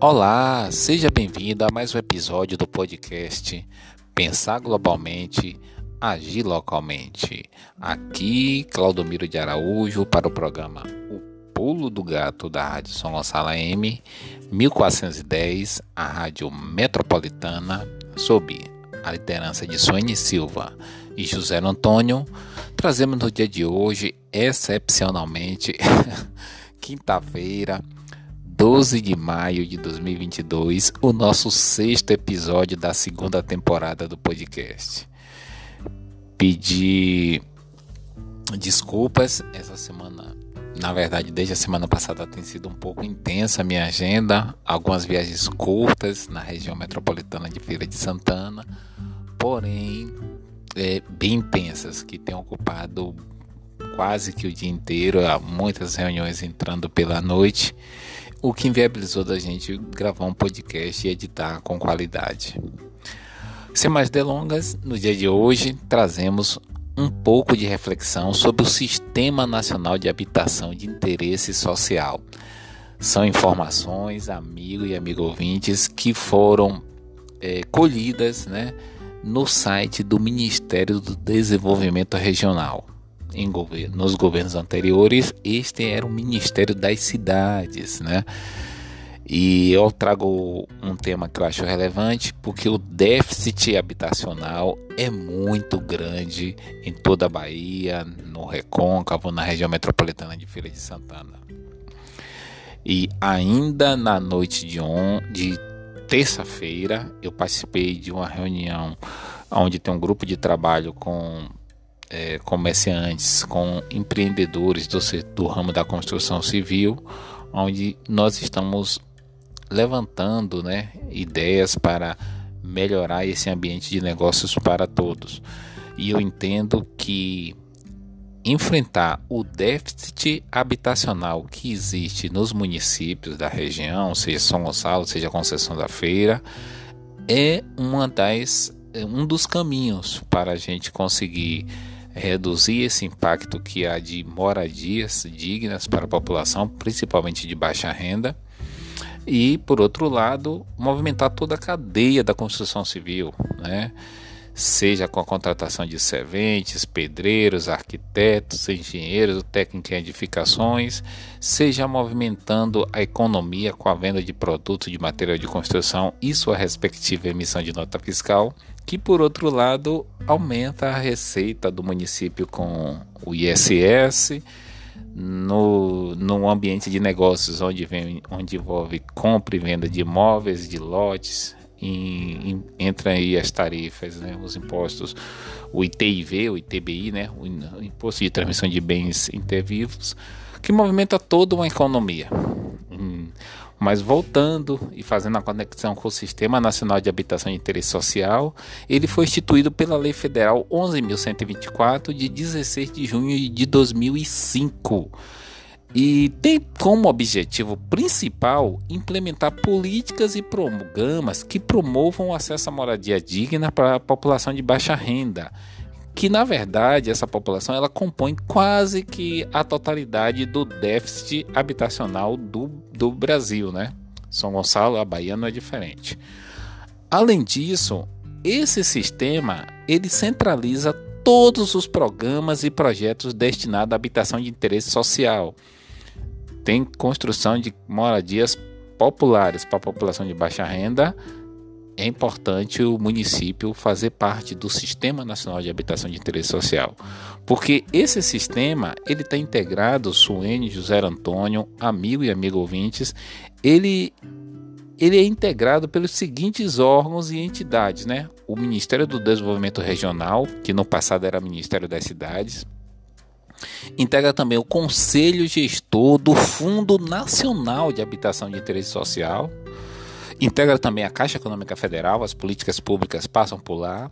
Olá, seja bem-vindo a mais um episódio do podcast Pensar Globalmente, Agir Localmente. Aqui, Claudomiro de Araújo para o programa O Pulo do Gato da Rádio São Gonçalo M, 1410, a Rádio Metropolitana, sob a liderança de Suene Silva e José Antônio, trazemos no dia de hoje, excepcionalmente, quinta-feira, 12 de maio de 2022, o nosso sexto episódio da segunda temporada do podcast. Pedi desculpas, essa semana, na verdade, desde a semana passada tem sido um pouco intensa a minha agenda, algumas viagens curtas na região metropolitana de Feira de Santana, porém é, bem intensas, que têm ocupado quase que o dia inteiro, há muitas reuniões entrando pela noite o que inviabilizou da gente gravar um podcast e editar com qualidade. Sem mais delongas, no dia de hoje trazemos um pouco de reflexão sobre o Sistema Nacional de Habitação de Interesse Social. São informações, amigo e amigo ouvintes, que foram é, colhidas né, no site do Ministério do Desenvolvimento Regional nos governos anteriores, este era o Ministério das Cidades, né? E eu trago um tema que eu acho relevante porque o déficit habitacional é muito grande em toda a Bahia, no Recôncavo, na região metropolitana de Feira de Santana. E ainda na noite de, on, de terça-feira, eu participei de uma reunião onde tem um grupo de trabalho com é, comerciantes, com empreendedores do, do ramo da construção civil, onde nós estamos levantando né, ideias para melhorar esse ambiente de negócios para todos. E eu entendo que enfrentar o déficit habitacional que existe nos municípios da região, seja São Gonçalo, seja Conceição da Feira, é uma das, é um dos caminhos para a gente conseguir reduzir esse impacto que há de moradias dignas para a população, principalmente de baixa renda, e, por outro lado, movimentar toda a cadeia da construção civil, né? Seja com a contratação de serventes, pedreiros, arquitetos, engenheiros, técnicos em edificações, seja movimentando a economia com a venda de produtos de material de construção e sua respectiva emissão de nota fiscal, que por outro lado aumenta a receita do município com o ISS no, no ambiente de negócios onde, vem, onde envolve compra e venda de imóveis, de lotes, em, em, entra aí as tarifas, né, os impostos, o ITIV, o ITBI, né, o, Imposto de Transmissão de Bens Intervivos, que movimenta toda uma economia. Hum, mas voltando e fazendo a conexão com o Sistema Nacional de Habitação de Interesse Social, ele foi instituído pela Lei Federal 11.124 de 16 de junho de 2005 e tem como objetivo principal implementar políticas e programas que promovam o acesso à moradia digna para a população de baixa renda, que na verdade essa população ela compõe quase que a totalidade do déficit habitacional do, do Brasil, né? São Gonçalo, a Bahia não é diferente. Além disso, esse sistema ele centraliza todos os programas e projetos destinados à habitação de interesse social tem construção de moradias populares para a população de baixa renda, é importante o município fazer parte do Sistema Nacional de Habitação de Interesse Social, porque esse sistema ele está integrado, Suene José Antônio, amigo e amigo ouvintes, ele ele é integrado pelos seguintes órgãos e entidades, né? O Ministério do Desenvolvimento Regional, que no passado era Ministério das Cidades, Integra também o Conselho Gestor do Fundo Nacional de Habitação de Interesse Social. Integra também a Caixa Econômica Federal, as políticas públicas passam por lá.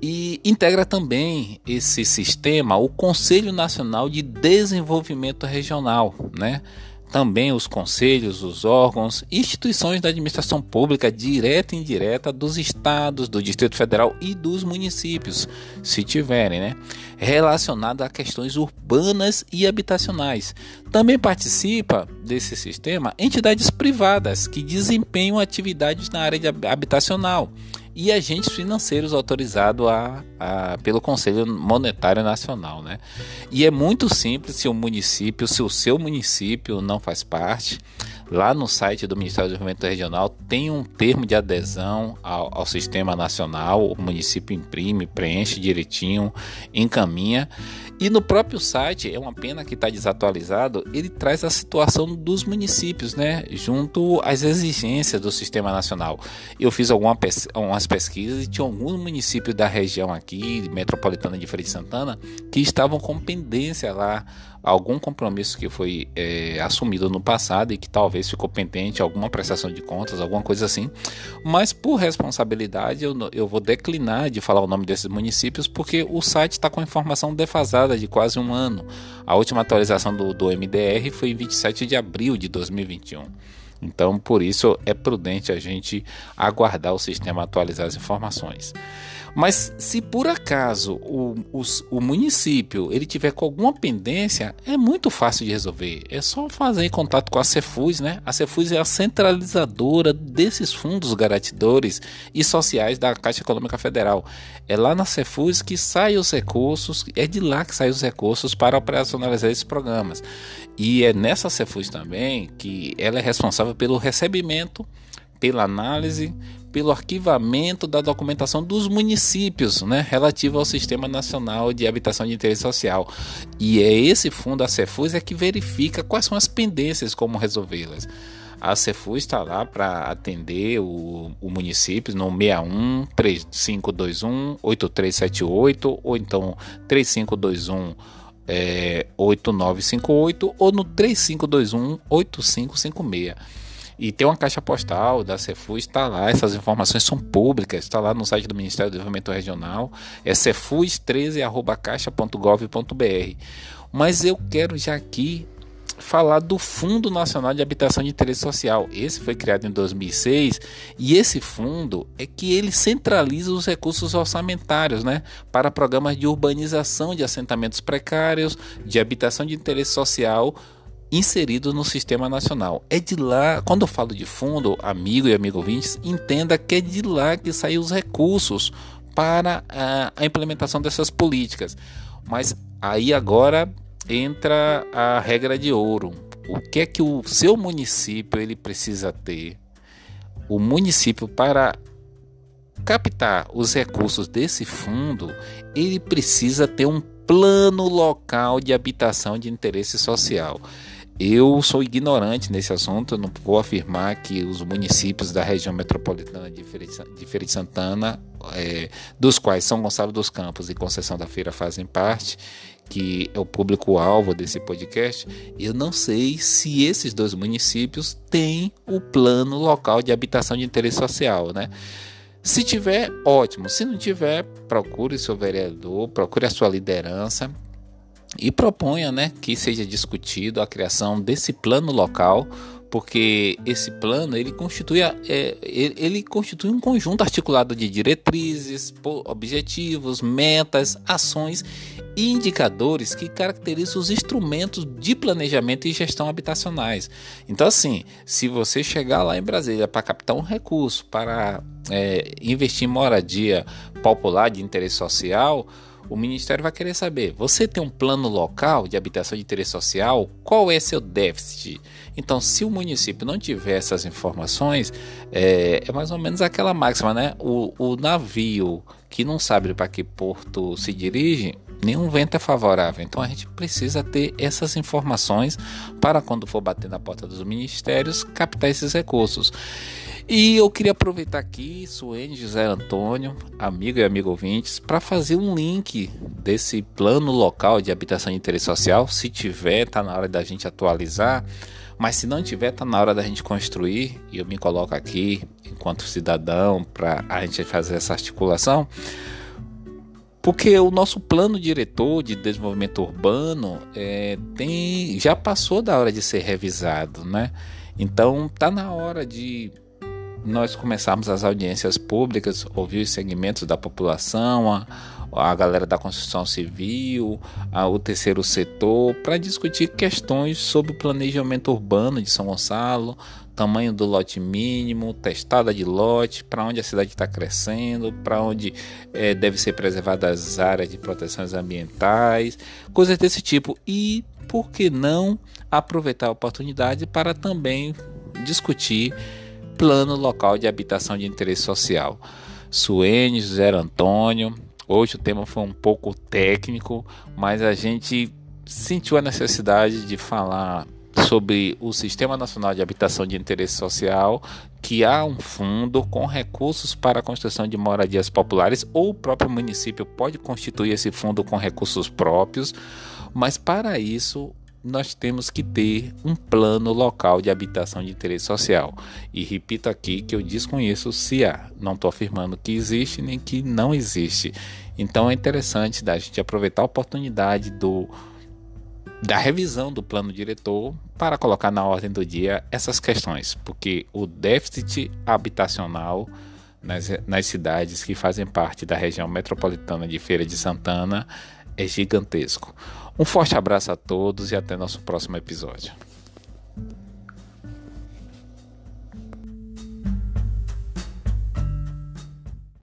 E integra também esse sistema o Conselho Nacional de Desenvolvimento Regional, né? Também os conselhos, os órgãos, instituições da administração pública direta e indireta dos estados, do Distrito Federal e dos municípios, se tiverem, né? Relacionado a questões urbanas e habitacionais. Também participa desse sistema entidades privadas que desempenham atividades na área habitacional e agentes financeiros autorizados a, a, pelo Conselho Monetário Nacional. Né? E é muito simples se o município, se o seu município não faz parte, lá no site do Ministério do Desenvolvimento Regional tem um termo de adesão ao, ao sistema nacional, o município imprime, preenche direitinho, encaminha. E no próprio site, é uma pena que está desatualizado, ele traz a situação dos municípios, né, junto às exigências do sistema nacional. Eu fiz algumas pesquisas e tinha alguns municípios da região aqui, metropolitana de Feira de Santana, que estavam com pendência lá algum compromisso que foi é, assumido no passado e que talvez ficou pendente, alguma prestação de contas, alguma coisa assim. Mas por responsabilidade eu, eu vou declinar de falar o nome desses municípios porque o site está com informação defasada de quase um ano. A última atualização do, do MDR foi em 27 de abril de 2021. Então, por isso é prudente a gente aguardar o sistema atualizar as informações. Mas se por acaso o, o, o, município ele tiver com alguma pendência, é muito fácil de resolver. É só fazer contato com a Cefuz, né? A Cefuz é a centralizadora desses fundos garantidores e sociais da Caixa Econômica Federal. É lá na Cefuz que saem os recursos, é de lá que saem os recursos para operacionalizar esses programas. E é nessa Cefuz também que ela é responsável pelo recebimento, pela análise, pelo arquivamento da documentação dos municípios, né, relativo ao Sistema Nacional de Habitação de Interesse Social. E é esse fundo, a Cefuz, é que verifica quais são as pendências, como resolvê-las. A Cefuz está lá para atender o, o município no 61 3521 8378 ou então 3521 é, 8958 ou no 3521 8556. E tem uma caixa postal da Cefuz, está lá, essas informações são públicas, está lá no site do Ministério do Desenvolvimento Regional, é cefuz13.caixa.gov.br. Mas eu quero já aqui falar do Fundo Nacional de Habitação de Interesse Social. Esse foi criado em 2006 e esse fundo é que ele centraliza os recursos orçamentários, né, para programas de urbanização de assentamentos precários, de habitação de interesse social inseridos no sistema nacional. É de lá, quando eu falo de fundo, amigo e amigo ouvintes, entenda que é de lá que saem os recursos para a, a implementação dessas políticas. Mas aí agora entra a regra de ouro. O que é que o seu município ele precisa ter? O município para captar os recursos desse fundo, ele precisa ter um plano local de habitação de interesse social. Eu sou ignorante nesse assunto, não vou afirmar que os municípios da região metropolitana de Feira de Santana, é, dos quais São Gonçalo dos Campos e Conceição da Feira fazem parte, que é o público-alvo desse podcast, eu não sei se esses dois municípios têm o plano local de habitação de interesse social, né? Se tiver, ótimo. Se não tiver, procure seu vereador, procure a sua liderança e proponha né, que seja discutido a criação desse plano local, porque esse plano ele constitui, é, ele constitui um conjunto articulado de diretrizes, objetivos, metas, ações e indicadores que caracterizam os instrumentos de planejamento e gestão habitacionais. Então, assim, se você chegar lá em Brasília para captar um recurso para é, investir em moradia popular de interesse social, o Ministério vai querer saber: você tem um plano local de habitação de interesse social? Qual é seu déficit? Então, se o município não tiver essas informações, é, é mais ou menos aquela máxima, né? O, o navio que não sabe para que porto se dirige, nenhum vento é favorável. Então a gente precisa ter essas informações para quando for bater na porta dos ministérios, captar esses recursos. E eu queria aproveitar aqui, Suene José Antônio, amigo e amigo ouvintes, para fazer um link desse plano local de habitação de interesse social. Se tiver, tá na hora da gente atualizar. Mas se não tiver, tá na hora da gente construir. E eu me coloco aqui, enquanto cidadão, para a gente fazer essa articulação Porque o nosso plano diretor de desenvolvimento urbano é, tem, já passou da hora de ser revisado, né? Então tá na hora de nós começarmos as audiências públicas, ouvir os segmentos da população, a, a galera da construção civil, a, o terceiro setor, para discutir questões sobre o planejamento urbano de São Gonçalo, tamanho do lote mínimo, testada de lote, para onde a cidade está crescendo, para onde é, deve ser preservadas as áreas de proteções ambientais, coisas desse tipo. E por que não aproveitar a oportunidade para também discutir plano local de habitação de interesse social? Suene, José Antônio. Hoje o tema foi um pouco técnico, mas a gente sentiu a necessidade de falar sobre o Sistema Nacional de Habitação de Interesse Social, que há um fundo com recursos para a construção de moradias populares, ou o próprio município pode constituir esse fundo com recursos próprios, mas para isso nós temos que ter um plano local de habitação de interesse social. E repito aqui que eu desconheço se há, não estou afirmando que existe nem que não existe. Então é interessante da gente aproveitar a oportunidade do da revisão do plano diretor para colocar na ordem do dia essas questões, porque o déficit habitacional nas, nas cidades que fazem parte da região metropolitana de Feira de Santana é gigantesco. Um forte abraço a todos e até nosso próximo episódio.